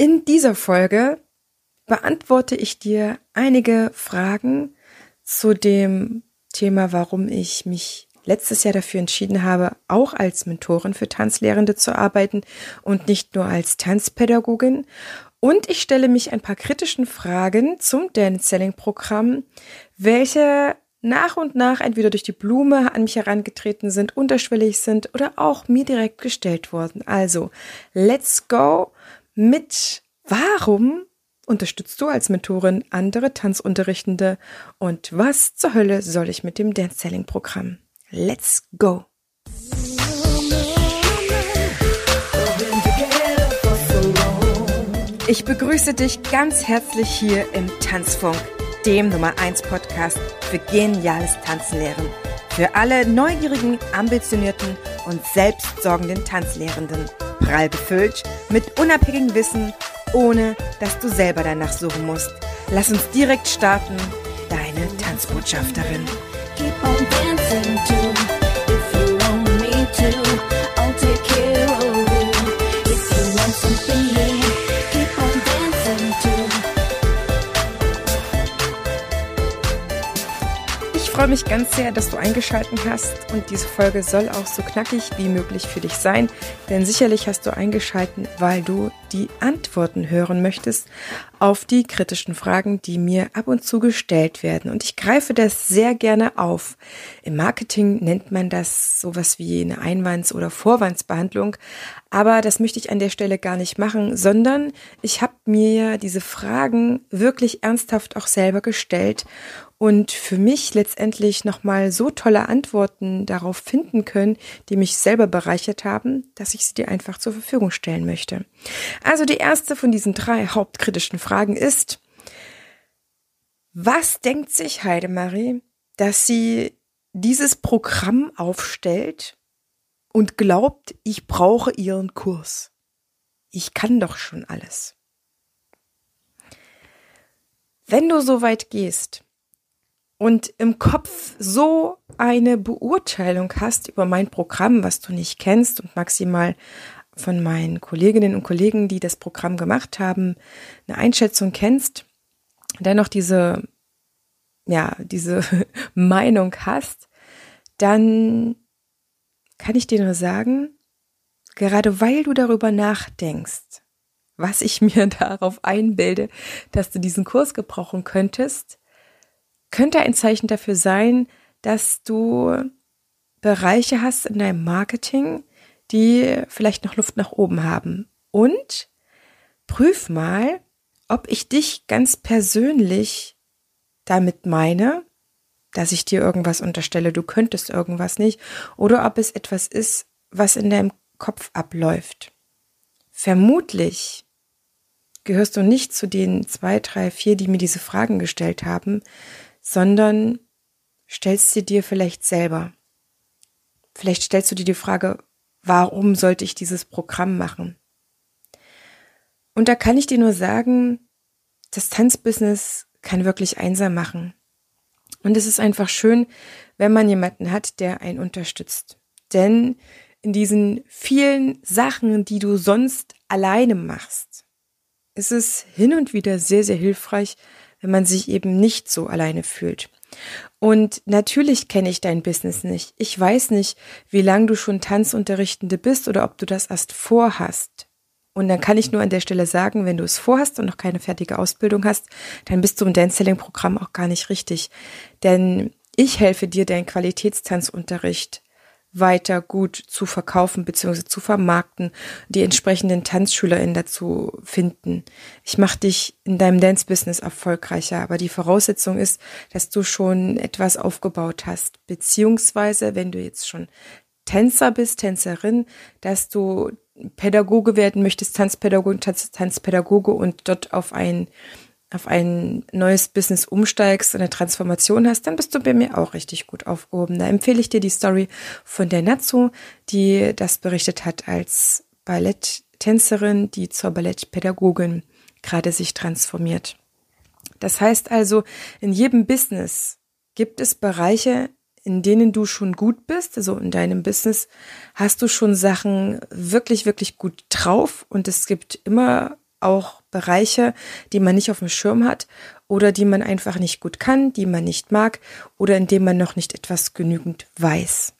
In dieser Folge beantworte ich dir einige Fragen zu dem Thema, warum ich mich letztes Jahr dafür entschieden habe, auch als Mentorin für Tanzlehrende zu arbeiten und nicht nur als Tanzpädagogin. Und ich stelle mich ein paar kritischen Fragen zum Dance Selling Programm, welche nach und nach entweder durch die Blume an mich herangetreten sind, unterschwellig sind oder auch mir direkt gestellt wurden. Also, let's go mit Warum unterstützt du als Mentorin andere Tanzunterrichtende und was zur Hölle soll ich mit dem Dance Selling Programm? Let's go! Ich begrüße dich ganz herzlich hier im Tanzfunk, dem Nummer 1 Podcast für geniales Tanzlehren. Für alle neugierigen, ambitionierten und selbstsorgenden Tanzlehrenden prall befüllt mit unabhängigem Wissen, ohne dass du selber danach suchen musst. Lass uns direkt starten. Deine Tanzbotschafterin. Keep on. Freue mich ganz sehr, dass du eingeschaltet hast und diese Folge soll auch so knackig wie möglich für dich sein, denn sicherlich hast du eingeschaltet, weil du die Antworten hören möchtest auf die kritischen Fragen, die mir ab und zu gestellt werden. Und ich greife das sehr gerne auf. Im Marketing nennt man das sowas wie eine Einwands- oder Vorwandsbehandlung. Aber das möchte ich an der Stelle gar nicht machen, sondern ich habe mir diese Fragen wirklich ernsthaft auch selber gestellt und für mich letztendlich nochmal so tolle Antworten darauf finden können, die mich selber bereichert haben, dass ich sie dir einfach zur Verfügung stellen möchte. Also die erste von diesen drei hauptkritischen Fragen ist, was denkt sich Heidemarie, dass sie dieses Programm aufstellt und glaubt, ich brauche ihren Kurs? Ich kann doch schon alles. Wenn du so weit gehst, und im Kopf so eine Beurteilung hast über mein Programm, was du nicht kennst und maximal von meinen Kolleginnen und Kollegen, die das Programm gemacht haben, eine Einschätzung kennst, dennoch diese, ja, diese Meinung hast, dann kann ich dir nur sagen, gerade weil du darüber nachdenkst, was ich mir darauf einbilde, dass du diesen Kurs gebrauchen könntest, könnte ein Zeichen dafür sein, dass du Bereiche hast in deinem Marketing, die vielleicht noch Luft nach oben haben. Und prüf mal, ob ich dich ganz persönlich damit meine, dass ich dir irgendwas unterstelle, du könntest irgendwas nicht, oder ob es etwas ist, was in deinem Kopf abläuft. Vermutlich gehörst du nicht zu den zwei, drei, vier, die mir diese Fragen gestellt haben, sondern stellst sie dir vielleicht selber. Vielleicht stellst du dir die Frage, warum sollte ich dieses Programm machen? Und da kann ich dir nur sagen, das Tanzbusiness kann wirklich einsam machen. Und es ist einfach schön, wenn man jemanden hat, der einen unterstützt. Denn in diesen vielen Sachen, die du sonst alleine machst, ist es hin und wieder sehr, sehr hilfreich, wenn man sich eben nicht so alleine fühlt. Und natürlich kenne ich dein Business nicht. Ich weiß nicht, wie lange du schon Tanzunterrichtende bist oder ob du das erst vorhast. Und dann kann ich nur an der Stelle sagen, wenn du es vorhast und noch keine fertige Ausbildung hast, dann bist du im Dance Selling Programm auch gar nicht richtig. Denn ich helfe dir, deinen Qualitätstanzunterricht weiter gut zu verkaufen bzw. zu vermarkten, die entsprechenden TanzschülerInnen dazu finden. Ich mache dich in deinem Dance-Business erfolgreicher, aber die Voraussetzung ist, dass du schon etwas aufgebaut hast, beziehungsweise wenn du jetzt schon Tänzer bist, Tänzerin, dass du Pädagoge werden möchtest, Tanzpädagoge, Tanz, Tanzpädagoge und dort auf ein auf ein neues Business umsteigst, eine Transformation hast, dann bist du bei mir auch richtig gut aufgehoben. Da empfehle ich dir die Story von der Natsu, die das berichtet hat als Balletttänzerin, die zur Ballettpädagogin gerade sich transformiert. Das heißt also, in jedem Business gibt es Bereiche, in denen du schon gut bist, also in deinem Business hast du schon Sachen wirklich, wirklich gut drauf und es gibt immer auch Bereiche, die man nicht auf dem Schirm hat oder die man einfach nicht gut kann, die man nicht mag oder in dem man noch nicht etwas genügend weiß.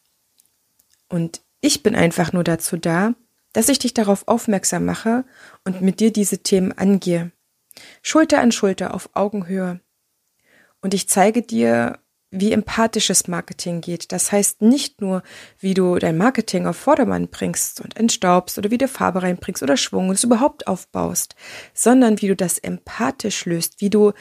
Und ich bin einfach nur dazu da, dass ich dich darauf aufmerksam mache und mit dir diese Themen angehe. Schulter an Schulter auf Augenhöhe. Und ich zeige dir, wie empathisches Marketing geht. Das heißt nicht nur, wie du dein Marketing auf Vordermann bringst und entstaubst oder wie du Farbe reinbringst oder Schwung und es überhaupt aufbaust, sondern wie du das empathisch löst, wie du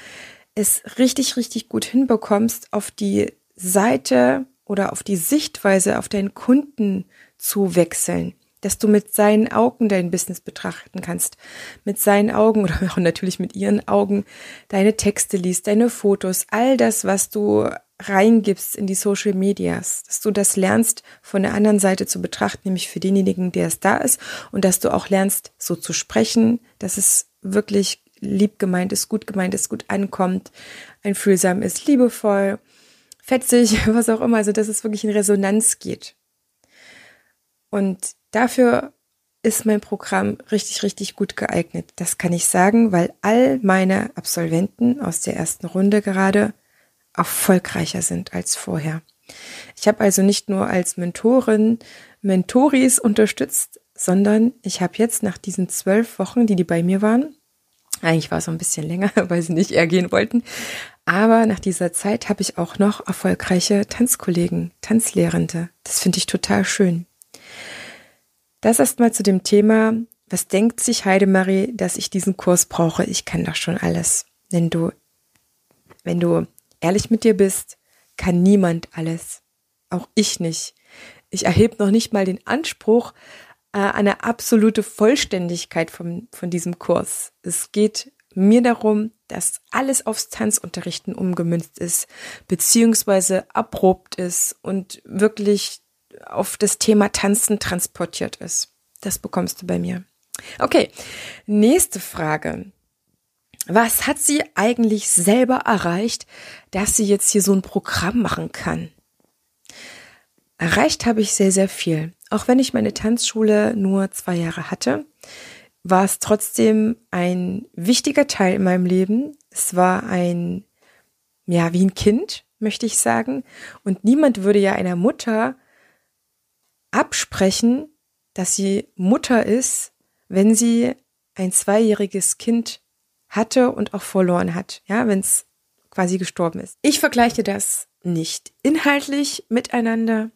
es richtig, richtig gut hinbekommst, auf die Seite oder auf die Sichtweise auf deinen Kunden zu wechseln dass du mit seinen Augen dein Business betrachten kannst, mit seinen Augen oder natürlich mit ihren Augen deine Texte liest, deine Fotos, all das, was du reingibst in die Social Medias, dass du das lernst von der anderen Seite zu betrachten, nämlich für denjenigen, der es da ist und dass du auch lernst, so zu sprechen, dass es wirklich lieb gemeint ist, gut gemeint ist, gut ankommt, einfühlsam ist, liebevoll, fetzig, was auch immer, also dass es wirklich in Resonanz geht. Und dafür ist mein Programm richtig, richtig gut geeignet. Das kann ich sagen, weil all meine Absolventen aus der ersten Runde gerade erfolgreicher sind als vorher. Ich habe also nicht nur als Mentorin Mentoris unterstützt, sondern ich habe jetzt nach diesen zwölf Wochen, die die bei mir waren, eigentlich war es so ein bisschen länger, weil sie nicht eher gehen wollten, aber nach dieser Zeit habe ich auch noch erfolgreiche Tanzkollegen, Tanzlehrende. Das finde ich total schön. Das erstmal zu dem Thema, was denkt sich Heidemarie, dass ich diesen Kurs brauche? Ich kann doch schon alles. Wenn du, wenn du ehrlich mit dir bist, kann niemand alles. Auch ich nicht. Ich erhebe noch nicht mal den Anspruch, äh, eine absolute Vollständigkeit von, von diesem Kurs. Es geht mir darum, dass alles aufs Tanzunterrichten umgemünzt ist, beziehungsweise erprobt ist und wirklich auf das Thema Tanzen transportiert ist. Das bekommst du bei mir. Okay, nächste Frage. Was hat sie eigentlich selber erreicht, dass sie jetzt hier so ein Programm machen kann? Erreicht habe ich sehr, sehr viel. Auch wenn ich meine Tanzschule nur zwei Jahre hatte, war es trotzdem ein wichtiger Teil in meinem Leben. Es war ein, ja, wie ein Kind, möchte ich sagen. Und niemand würde ja einer Mutter absprechen, dass sie Mutter ist, wenn sie ein zweijähriges Kind hatte und auch verloren hat, ja, wenn es quasi gestorben ist. Ich vergleiche das nicht inhaltlich miteinander,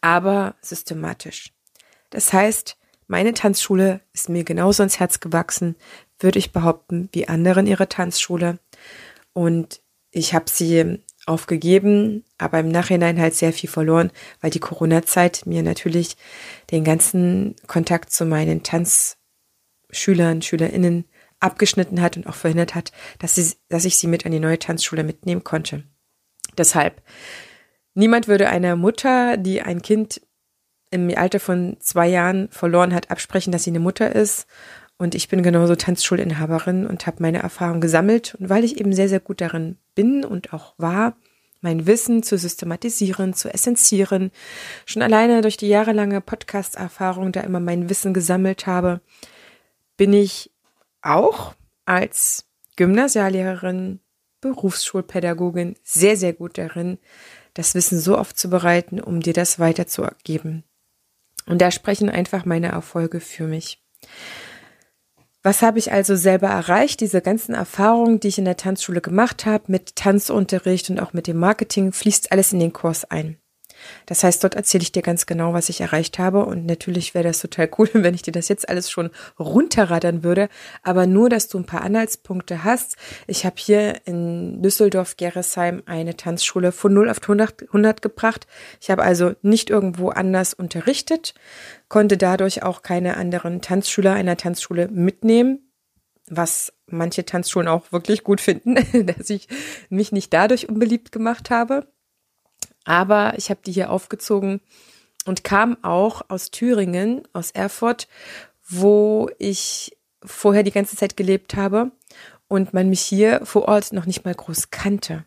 aber systematisch. Das heißt, meine Tanzschule ist mir genauso ins Herz gewachsen, würde ich behaupten, wie anderen ihre Tanzschule. Und ich habe sie aufgegeben, aber im Nachhinein halt sehr viel verloren, weil die Corona-Zeit mir natürlich den ganzen Kontakt zu meinen Tanzschülern, Schülerinnen abgeschnitten hat und auch verhindert hat, dass, sie, dass ich sie mit an die neue Tanzschule mitnehmen konnte. Deshalb, niemand würde einer Mutter, die ein Kind im Alter von zwei Jahren verloren hat, absprechen, dass sie eine Mutter ist. Und ich bin genauso Tanzschulinhaberin und habe meine Erfahrung gesammelt. Und weil ich eben sehr, sehr gut darin bin und auch war, mein Wissen zu systematisieren, zu essenzieren. Schon alleine durch die jahrelange Podcast-Erfahrung, da immer mein Wissen gesammelt habe, bin ich auch als Gymnasiallehrerin, Berufsschulpädagogin sehr, sehr gut darin, das Wissen so aufzubereiten, um dir das weiterzugeben. Und da sprechen einfach meine Erfolge für mich. Was habe ich also selber erreicht? Diese ganzen Erfahrungen, die ich in der Tanzschule gemacht habe, mit Tanzunterricht und auch mit dem Marketing, fließt alles in den Kurs ein. Das heißt, dort erzähle ich dir ganz genau, was ich erreicht habe. Und natürlich wäre das total cool, wenn ich dir das jetzt alles schon runterradern würde. Aber nur, dass du ein paar Anhaltspunkte hast. Ich habe hier in Düsseldorf-Geresheim eine Tanzschule von 0 auf 100, 100 gebracht. Ich habe also nicht irgendwo anders unterrichtet, konnte dadurch auch keine anderen Tanzschüler einer Tanzschule mitnehmen, was manche Tanzschulen auch wirklich gut finden, dass ich mich nicht dadurch unbeliebt gemacht habe. Aber ich habe die hier aufgezogen und kam auch aus Thüringen, aus Erfurt, wo ich vorher die ganze Zeit gelebt habe und man mich hier vor Ort noch nicht mal groß kannte.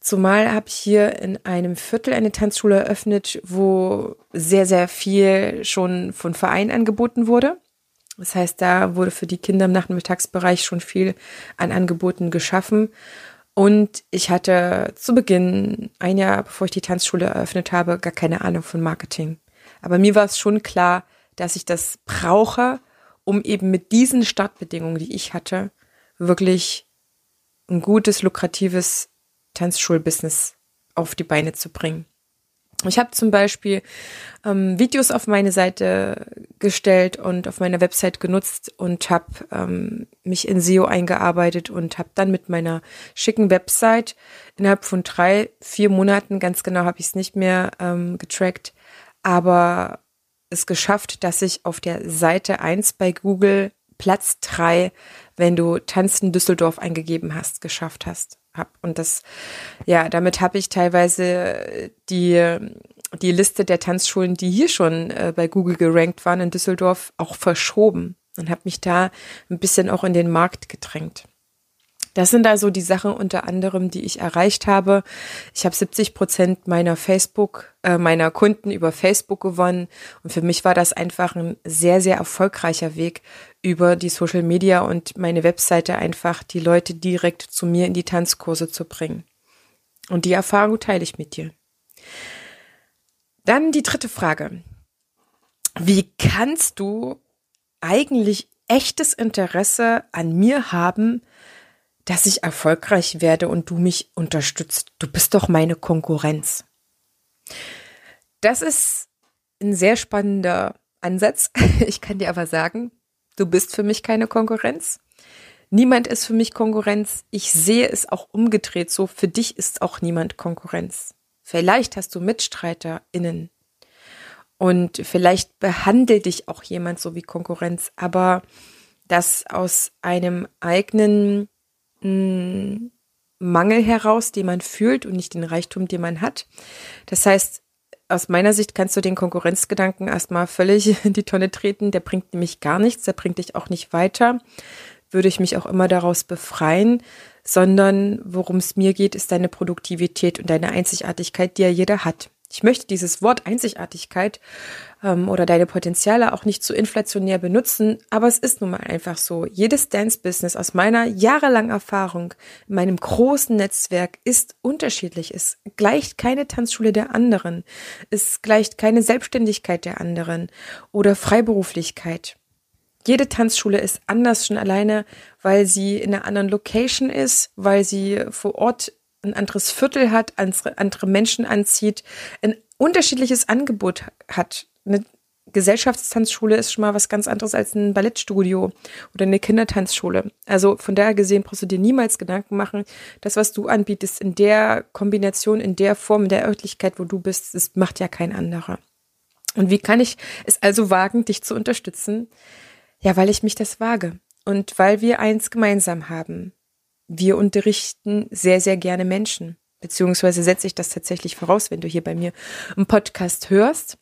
Zumal habe ich hier in einem Viertel eine Tanzschule eröffnet, wo sehr, sehr viel schon von Vereinen angeboten wurde. Das heißt, da wurde für die Kinder im Nachmittagsbereich schon viel an Angeboten geschaffen. Und ich hatte zu Beginn, ein Jahr bevor ich die Tanzschule eröffnet habe, gar keine Ahnung von Marketing. Aber mir war es schon klar, dass ich das brauche, um eben mit diesen Startbedingungen, die ich hatte, wirklich ein gutes, lukratives Tanzschulbusiness auf die Beine zu bringen. Ich habe zum Beispiel ähm, Videos auf meine Seite gestellt und auf meiner Website genutzt und habe ähm, mich in SEO eingearbeitet und habe dann mit meiner schicken Website innerhalb von drei, vier Monaten, ganz genau habe ich es nicht mehr ähm, getrackt, aber es geschafft, dass ich auf der Seite eins bei Google Platz drei, wenn du Tanzen Düsseldorf eingegeben hast, geschafft hast habe. Und das, ja, damit habe ich teilweise die, die Liste der Tanzschulen, die hier schon äh, bei Google gerankt waren in Düsseldorf, auch verschoben und habe mich da ein bisschen auch in den Markt gedrängt. Das sind also die Sachen unter anderem, die ich erreicht habe. Ich habe 70 Prozent meiner Facebook, äh, meiner Kunden über Facebook gewonnen. Und für mich war das einfach ein sehr, sehr erfolgreicher Weg, über die Social Media und meine Webseite einfach die Leute direkt zu mir in die Tanzkurse zu bringen. Und die Erfahrung teile ich mit dir. Dann die dritte Frage. Wie kannst du eigentlich echtes Interesse an mir haben, dass ich erfolgreich werde und du mich unterstützt? Du bist doch meine Konkurrenz. Das ist ein sehr spannender Ansatz. Ich kann dir aber sagen, Du bist für mich keine Konkurrenz. Niemand ist für mich Konkurrenz. Ich sehe es auch umgedreht so. Für dich ist auch niemand Konkurrenz. Vielleicht hast du MitstreiterInnen. Und vielleicht behandelt dich auch jemand so wie Konkurrenz. Aber das aus einem eigenen Mangel heraus, den man fühlt und nicht den Reichtum, den man hat. Das heißt, aus meiner Sicht kannst du den Konkurrenzgedanken erstmal völlig in die Tonne treten. Der bringt nämlich gar nichts, der bringt dich auch nicht weiter. Würde ich mich auch immer daraus befreien, sondern worum es mir geht, ist deine Produktivität und deine Einzigartigkeit, die ja jeder hat. Ich möchte dieses Wort Einzigartigkeit ähm, oder deine Potenziale auch nicht zu inflationär benutzen, aber es ist nun mal einfach so. Jedes Dance-Business aus meiner jahrelangen Erfahrung, in meinem großen Netzwerk ist unterschiedlich. Es gleicht keine Tanzschule der anderen. Es gleicht keine Selbstständigkeit der anderen oder Freiberuflichkeit. Jede Tanzschule ist anders schon alleine, weil sie in einer anderen Location ist, weil sie vor Ort ein anderes Viertel hat, andere, Menschen anzieht, ein unterschiedliches Angebot hat. Eine Gesellschaftstanzschule ist schon mal was ganz anderes als ein Ballettstudio oder eine Kindertanzschule. Also von daher gesehen brauchst du dir niemals Gedanken machen, das, was du anbietest, in der Kombination, in der Form, in der Örtlichkeit, wo du bist, das macht ja kein anderer. Und wie kann ich es also wagen, dich zu unterstützen? Ja, weil ich mich das wage und weil wir eins gemeinsam haben wir unterrichten sehr, sehr gerne Menschen. Beziehungsweise setze ich das tatsächlich voraus, wenn du hier bei mir einen Podcast hörst.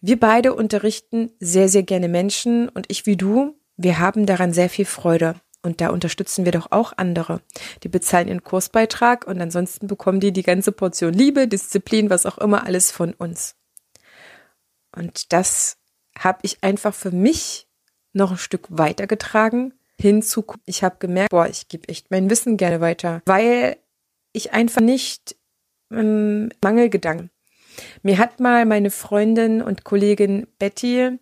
Wir beide unterrichten sehr, sehr gerne Menschen und ich wie du, wir haben daran sehr viel Freude. Und da unterstützen wir doch auch andere. Die bezahlen ihren Kursbeitrag und ansonsten bekommen die die ganze Portion Liebe, Disziplin, was auch immer, alles von uns. Und das habe ich einfach für mich noch ein Stück weitergetragen hinzu, ich habe gemerkt, boah, ich gebe echt mein Wissen gerne weiter, weil ich einfach nicht ähm, Mangelgedanken. Mir hat mal meine Freundin und Kollegin Betty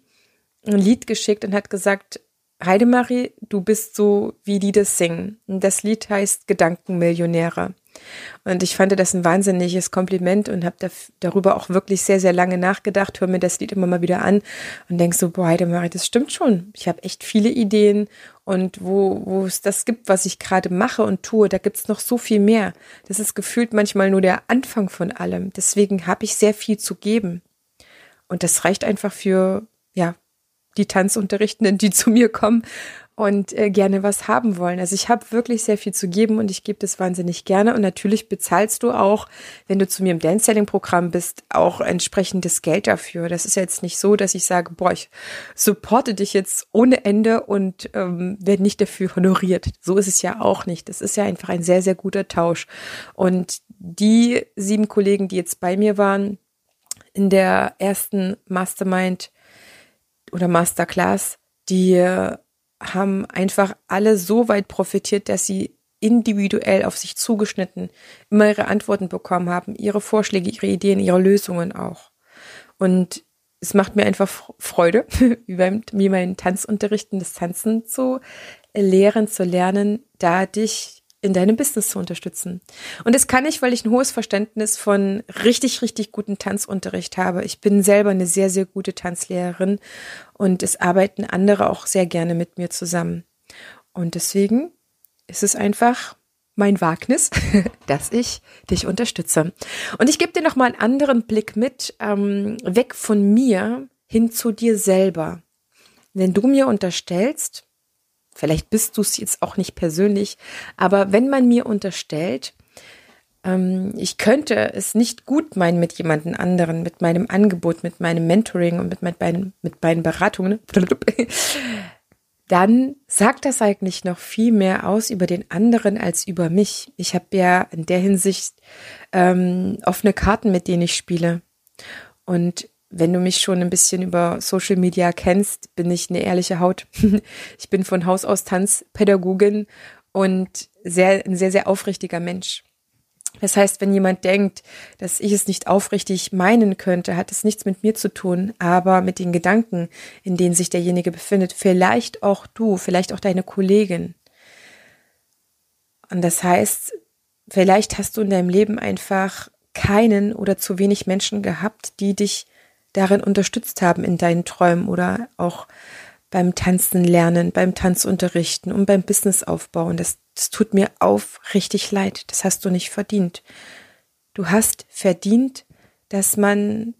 ein Lied geschickt und hat gesagt, Heidemarie, du bist so, wie die das singen. Und das Lied heißt Gedankenmillionäre. Und ich fand das ein wahnsinniges Kompliment und habe da, darüber auch wirklich sehr, sehr lange nachgedacht, höre mir das Lied immer mal wieder an und denk so, boah, Heidemarie, das stimmt schon. Ich habe echt viele Ideen und wo, wo es das gibt, was ich gerade mache und tue, da gibt's noch so viel mehr. Das ist gefühlt manchmal nur der Anfang von allem. Deswegen habe ich sehr viel zu geben. Und das reicht einfach für, ja, die Tanzunterrichtenden, die zu mir kommen und äh, gerne was haben wollen. Also ich habe wirklich sehr viel zu geben und ich gebe das wahnsinnig gerne. Und natürlich bezahlst du auch, wenn du zu mir im Dance-Selling-Programm bist, auch entsprechendes Geld dafür. Das ist jetzt nicht so, dass ich sage, boah, ich supporte dich jetzt ohne Ende und ähm, werde nicht dafür honoriert. So ist es ja auch nicht. Das ist ja einfach ein sehr, sehr guter Tausch. Und die sieben Kollegen, die jetzt bei mir waren, in der ersten Mastermind oder Masterclass, die haben einfach alle so weit profitiert, dass sie individuell auf sich zugeschnitten immer ihre Antworten bekommen haben, ihre Vorschläge, ihre Ideen, ihre Lösungen auch. Und es macht mir einfach Freude, wie beim, wie meinen Tanzunterrichten, das Tanzen zu lehren, zu lernen, da dich in deinem Business zu unterstützen. Und das kann ich, weil ich ein hohes Verständnis von richtig, richtig guten Tanzunterricht habe. Ich bin selber eine sehr, sehr gute Tanzlehrerin und es arbeiten andere auch sehr gerne mit mir zusammen. Und deswegen ist es einfach mein Wagnis, dass ich dich unterstütze. Und ich gebe dir noch mal einen anderen Blick mit, ähm, weg von mir hin zu dir selber. Wenn du mir unterstellst, vielleicht bist du es jetzt auch nicht persönlich, aber wenn man mir unterstellt, ähm, ich könnte es nicht gut meinen mit jemandem anderen, mit meinem Angebot, mit meinem Mentoring und mit, meinen, mit meinen Beratungen, dann sagt das eigentlich noch viel mehr aus über den anderen als über mich. Ich habe ja in der Hinsicht ähm, offene Karten, mit denen ich spiele. Und wenn du mich schon ein bisschen über Social Media kennst, bin ich eine ehrliche Haut. ich bin von Haus aus Tanzpädagogin und sehr, ein sehr, sehr aufrichtiger Mensch. Das heißt, wenn jemand denkt, dass ich es nicht aufrichtig meinen könnte, hat es nichts mit mir zu tun, aber mit den Gedanken, in denen sich derjenige befindet. Vielleicht auch du, vielleicht auch deine Kollegin. Und das heißt, vielleicht hast du in deinem Leben einfach keinen oder zu wenig Menschen gehabt, die dich darin unterstützt haben in deinen Träumen oder auch beim Tanzen lernen, beim Tanzunterrichten und beim Businessaufbau. Und das, das tut mir aufrichtig leid. Das hast du nicht verdient. Du hast verdient, dass man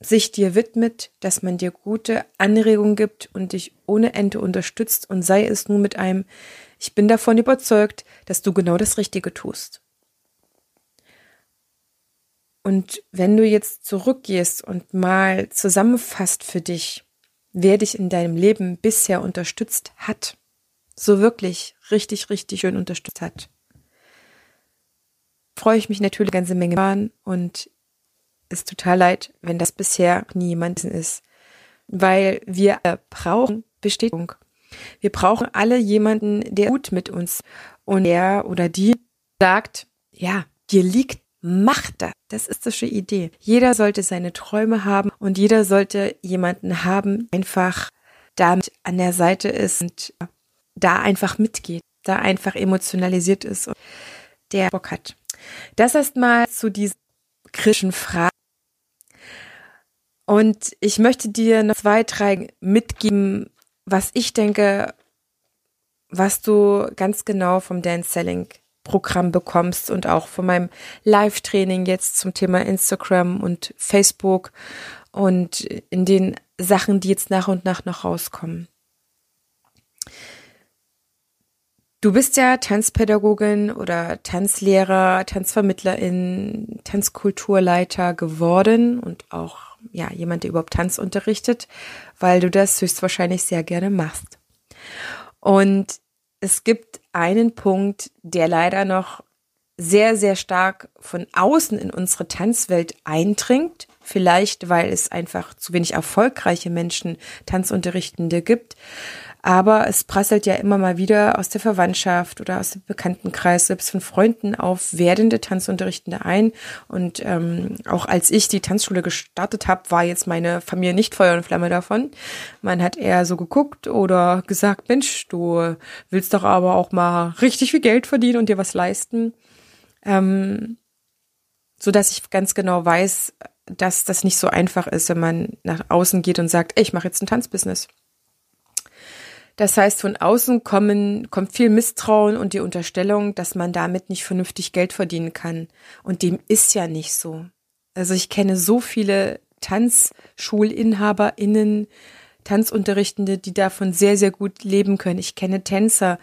sich dir widmet, dass man dir gute Anregungen gibt und dich ohne Ende unterstützt und sei es nur mit einem, ich bin davon überzeugt, dass du genau das Richtige tust. Und wenn du jetzt zurückgehst und mal zusammenfasst für dich, wer dich in deinem Leben bisher unterstützt hat, so wirklich richtig, richtig schön unterstützt hat, freue ich mich natürlich eine ganze Menge an und ist total leid, wenn das bisher niemand ist, weil wir brauchen Bestätigung. Wir brauchen alle jemanden, der gut mit uns und der oder die sagt, ja, dir liegt Macht das. Das ist die Idee. Jeder sollte seine Träume haben und jeder sollte jemanden haben, einfach damit an der Seite ist und da einfach mitgeht, da einfach emotionalisiert ist und der Bock hat. Das erstmal zu diesen kritischen Fragen. Und ich möchte dir noch zwei, drei mitgeben, was ich denke, was du ganz genau vom Dance Selling Programm bekommst und auch von meinem Live-Training jetzt zum Thema Instagram und Facebook und in den Sachen, die jetzt nach und nach noch rauskommen. Du bist ja Tanzpädagogin oder Tanzlehrer, Tanzvermittlerin, Tanzkulturleiter geworden und auch ja, jemand, der überhaupt Tanz unterrichtet, weil du das höchstwahrscheinlich sehr gerne machst. Und es gibt einen Punkt, der leider noch sehr, sehr stark von außen in unsere Tanzwelt eindringt. Vielleicht, weil es einfach zu wenig erfolgreiche Menschen, Tanzunterrichtende gibt. Aber es prasselt ja immer mal wieder aus der Verwandtschaft oder aus dem Bekanntenkreis, selbst von Freunden auf werdende Tanzunterrichtende ein. Und ähm, auch als ich die Tanzschule gestartet habe, war jetzt meine Familie nicht Feuer und Flamme davon. Man hat eher so geguckt oder gesagt, Mensch, du willst doch aber auch mal richtig viel Geld verdienen und dir was leisten. Ähm, so dass ich ganz genau weiß, dass das nicht so einfach ist, wenn man nach außen geht und sagt, ey, ich mache jetzt ein Tanzbusiness. Das heißt, von außen kommen, kommt viel Misstrauen und die Unterstellung, dass man damit nicht vernünftig Geld verdienen kann. Und dem ist ja nicht so. Also ich kenne so viele TanzschulinhaberInnen, Tanzunterrichtende, die davon sehr, sehr gut leben können. Ich kenne Tänzer,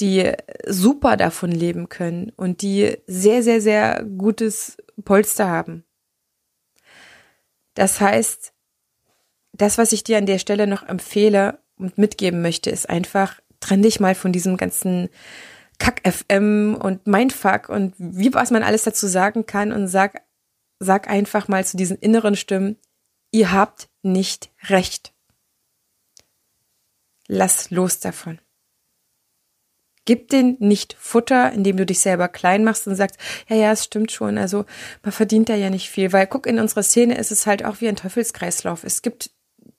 die super davon leben können und die sehr, sehr, sehr gutes Polster haben. Das heißt, das, was ich dir an der Stelle noch empfehle, mitgeben möchte, ist einfach, trenn dich mal von diesem ganzen Kack-FM und Mindfuck und wie was man alles dazu sagen kann und sag, sag einfach mal zu diesen inneren Stimmen, ihr habt nicht recht. lass los davon. Gib den nicht Futter, indem du dich selber klein machst und sagst, ja, ja, es stimmt schon, also man verdient da ja nicht viel, weil guck, in unserer Szene ist es halt auch wie ein Teufelskreislauf. Es gibt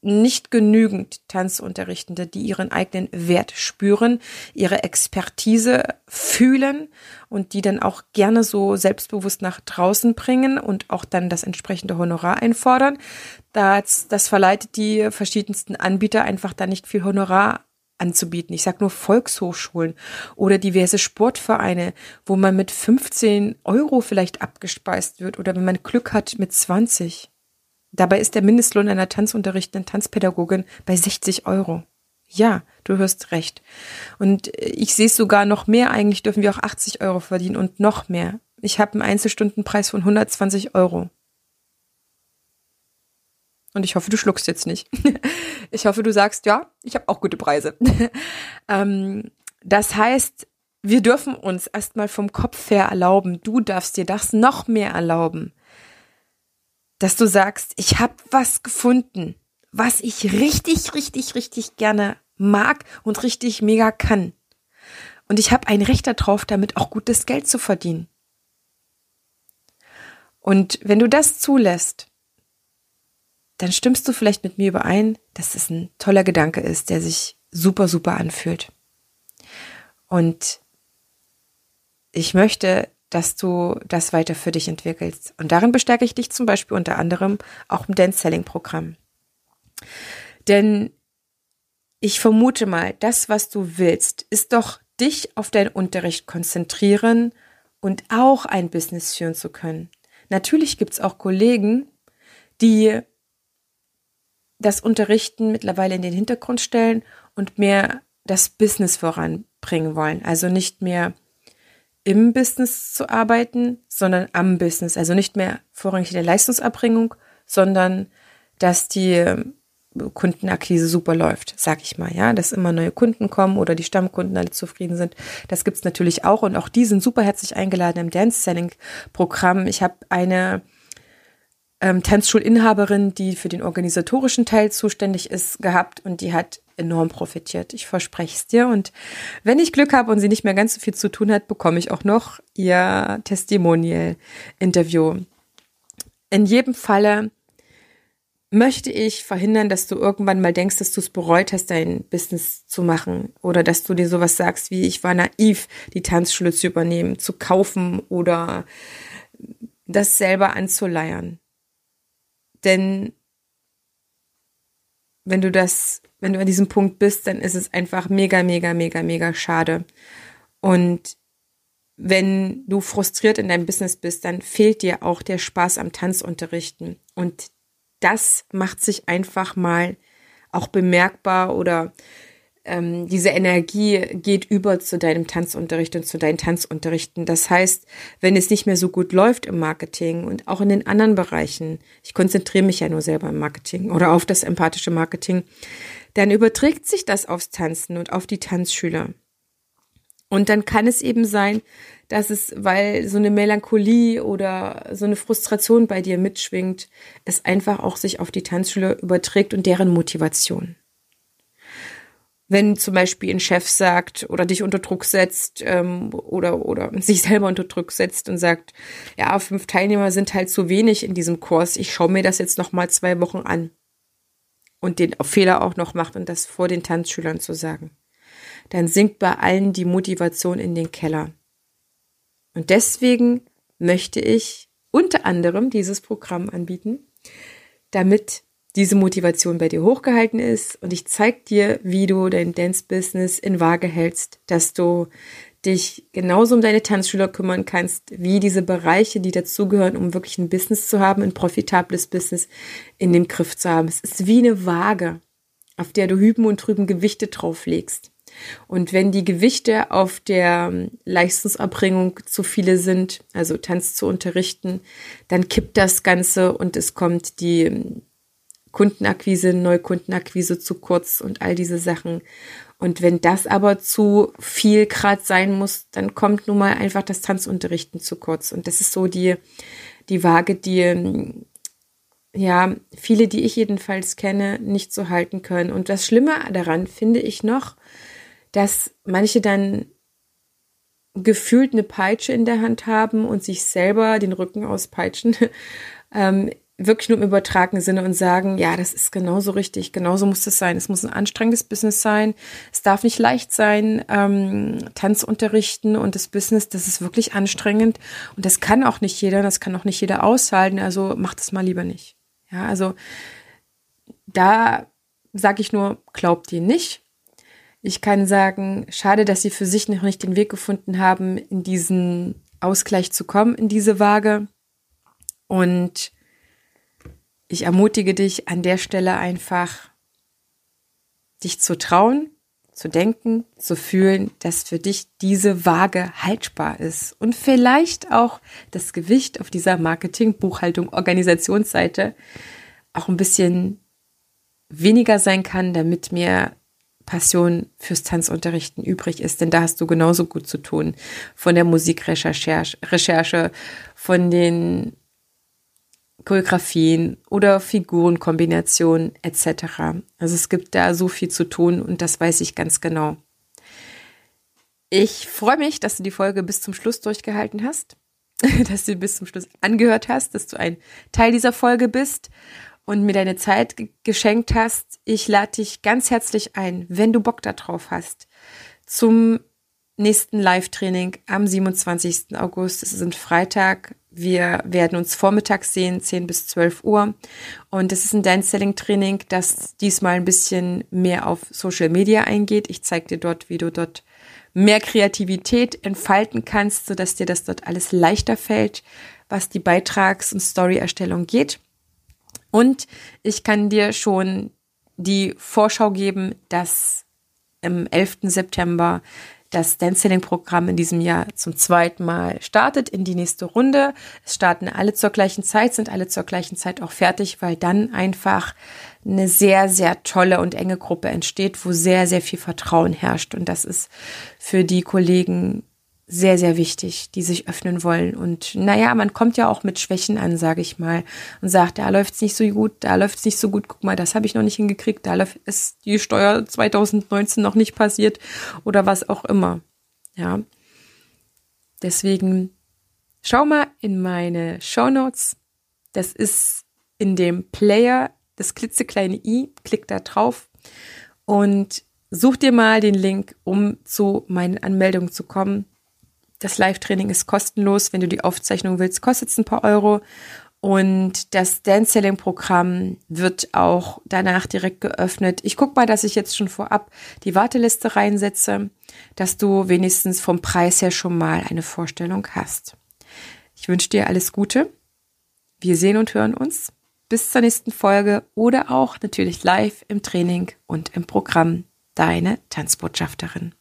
nicht genügend Tanzunterrichtende, die ihren eigenen Wert spüren, ihre Expertise fühlen und die dann auch gerne so selbstbewusst nach draußen bringen und auch dann das entsprechende Honorar einfordern. Das, das verleitet die verschiedensten Anbieter einfach da nicht viel Honorar anzubieten. Ich sage nur Volkshochschulen oder diverse Sportvereine, wo man mit 15 Euro vielleicht abgespeist wird oder wenn man Glück hat mit 20. Dabei ist der Mindestlohn einer tanzunterrichtenden Tanzpädagogin bei 60 Euro. Ja, du hörst recht. Und ich sehe sogar noch mehr. Eigentlich dürfen wir auch 80 Euro verdienen und noch mehr. Ich habe einen Einzelstundenpreis von 120 Euro. Und ich hoffe, du schluckst jetzt nicht. ich hoffe, du sagst, ja, ich habe auch gute Preise. ähm, das heißt, wir dürfen uns erstmal vom Kopf her erlauben, du darfst dir das noch mehr erlauben, dass du sagst, ich habe was gefunden, was ich richtig, richtig, richtig gerne mag und richtig mega kann. Und ich habe ein Recht darauf, damit auch gutes Geld zu verdienen. Und wenn du das zulässt, dann stimmst du vielleicht mit mir überein, dass es ein toller Gedanke ist, der sich super, super anfühlt. Und ich möchte dass du das weiter für dich entwickelst. Und darin bestärke ich dich zum Beispiel unter anderem auch im Dance Selling Programm. Denn ich vermute mal, das, was du willst, ist doch dich auf deinen Unterricht konzentrieren und auch ein Business führen zu können. Natürlich gibt es auch Kollegen, die das Unterrichten mittlerweile in den Hintergrund stellen und mehr das Business voranbringen wollen. Also nicht mehr im Business zu arbeiten, sondern am Business. Also nicht mehr vorrangig in der Leistungserbringung, sondern dass die ähm, Kundenakquise super läuft, sag ich mal, ja, dass immer neue Kunden kommen oder die Stammkunden alle zufrieden sind. Das gibt's natürlich auch und auch die sind super herzlich eingeladen im Dance Selling Programm. Ich habe eine ähm, Tanzschulinhaberin, die für den organisatorischen Teil zuständig ist, gehabt und die hat enorm profitiert. Ich verspreche es dir. Und wenn ich Glück habe und sie nicht mehr ganz so viel zu tun hat, bekomme ich auch noch ihr Testimonial-Interview. In jedem Falle möchte ich verhindern, dass du irgendwann mal denkst, dass du es bereut hast, dein Business zu machen oder dass du dir sowas sagst wie ich war naiv, die Tanzschule zu übernehmen, zu kaufen oder das selber anzuleiern. Denn wenn du das wenn du an diesem Punkt bist, dann ist es einfach mega, mega, mega, mega schade. Und wenn du frustriert in deinem Business bist, dann fehlt dir auch der Spaß am Tanzunterrichten. Und das macht sich einfach mal auch bemerkbar oder ähm, diese Energie geht über zu deinem Tanzunterricht und zu deinen Tanzunterrichten. Das heißt, wenn es nicht mehr so gut läuft im Marketing und auch in den anderen Bereichen, ich konzentriere mich ja nur selber im Marketing oder auf das empathische Marketing, dann überträgt sich das aufs Tanzen und auf die Tanzschüler. Und dann kann es eben sein, dass es, weil so eine Melancholie oder so eine Frustration bei dir mitschwingt, es einfach auch sich auf die Tanzschüler überträgt und deren Motivation. Wenn zum Beispiel ein Chef sagt oder dich unter Druck setzt ähm, oder, oder sich selber unter Druck setzt und sagt, ja, fünf Teilnehmer sind halt zu wenig in diesem Kurs, ich schaue mir das jetzt noch mal zwei Wochen an und den Fehler auch noch macht und das vor den Tanzschülern zu sagen, dann sinkt bei allen die Motivation in den Keller. Und deswegen möchte ich unter anderem dieses Programm anbieten, damit diese Motivation bei dir hochgehalten ist und ich zeige dir, wie du dein Dance-Business in Waage hältst, dass du dich genauso um deine Tanzschüler kümmern kannst, wie diese Bereiche, die dazugehören, um wirklich ein Business zu haben, ein profitables Business in dem Griff zu haben. Es ist wie eine Waage, auf der du hüben und drüben Gewichte drauflegst. Und wenn die Gewichte auf der ähm, Leistungserbringung zu viele sind, also Tanz zu unterrichten, dann kippt das Ganze und es kommt die ähm, Kundenakquise, Neukundenakquise zu kurz und all diese Sachen. Und wenn das aber zu viel Grad sein muss, dann kommt nun mal einfach das Tanzunterrichten zu kurz. Und das ist so die, die Waage, die, ja, viele, die ich jedenfalls kenne, nicht so halten können. Und das Schlimme daran finde ich noch, dass manche dann gefühlt eine Peitsche in der Hand haben und sich selber den Rücken auspeitschen, ähm, wirklich nur im übertragenen Sinne und sagen, ja, das ist genauso richtig, genauso muss es sein. Es muss ein anstrengendes Business sein. Es darf nicht leicht sein, ähm, Tanz unterrichten und das Business, das ist wirklich anstrengend. Und das kann auch nicht jeder, das kann auch nicht jeder aushalten. Also macht es mal lieber nicht. Ja, also da sage ich nur, glaubt ihr nicht. Ich kann sagen, schade, dass sie für sich noch nicht den Weg gefunden haben, in diesen Ausgleich zu kommen, in diese Waage. Und ich ermutige dich an der Stelle einfach, dich zu trauen, zu denken, zu fühlen, dass für dich diese Waage haltbar ist und vielleicht auch das Gewicht auf dieser Marketing, Buchhaltung, Organisationsseite auch ein bisschen weniger sein kann, damit mir Passion fürs Tanzunterrichten übrig ist, denn da hast du genauso gut zu tun. Von der Musikrecherche, Recherche, von den Choreografien oder Figurenkombinationen etc. Also es gibt da so viel zu tun und das weiß ich ganz genau. Ich freue mich, dass du die Folge bis zum Schluss durchgehalten hast, dass du bis zum Schluss angehört hast, dass du ein Teil dieser Folge bist und mir deine Zeit geschenkt hast. Ich lade dich ganz herzlich ein, wenn du Bock darauf hast, zum nächsten Live-Training am 27. August. Es ist ein Freitag. Wir werden uns vormittags sehen, 10 bis 12 Uhr. Und es ist ein Dance-Selling-Training, das diesmal ein bisschen mehr auf Social Media eingeht. Ich zeige dir dort, wie du dort mehr Kreativität entfalten kannst, sodass dir das dort alles leichter fällt, was die Beitrags- und Story-Erstellung geht. Und ich kann dir schon die Vorschau geben, dass im 11. September das Dancing-Programm in diesem Jahr zum zweiten Mal startet in die nächste Runde. Es starten alle zur gleichen Zeit, sind alle zur gleichen Zeit auch fertig, weil dann einfach eine sehr, sehr tolle und enge Gruppe entsteht, wo sehr, sehr viel Vertrauen herrscht. Und das ist für die Kollegen sehr, sehr wichtig, die sich öffnen wollen. Und naja, man kommt ja auch mit Schwächen an, sage ich mal, und sagt, da läuft's nicht so gut, da läuft's nicht so gut, guck mal, das habe ich noch nicht hingekriegt, da ist die Steuer 2019 noch nicht passiert oder was auch immer. Ja. Deswegen schau mal in meine Show Notes. Das ist in dem Player das klitzekleine i, klick da drauf und such dir mal den Link, um zu meinen Anmeldungen zu kommen. Das Live-Training ist kostenlos. Wenn du die Aufzeichnung willst, kostet es ein paar Euro. Und das Dance-Selling-Programm wird auch danach direkt geöffnet. Ich gucke mal, dass ich jetzt schon vorab die Warteliste reinsetze, dass du wenigstens vom Preis her schon mal eine Vorstellung hast. Ich wünsche dir alles Gute. Wir sehen und hören uns. Bis zur nächsten Folge oder auch natürlich live im Training und im Programm. Deine Tanzbotschafterin.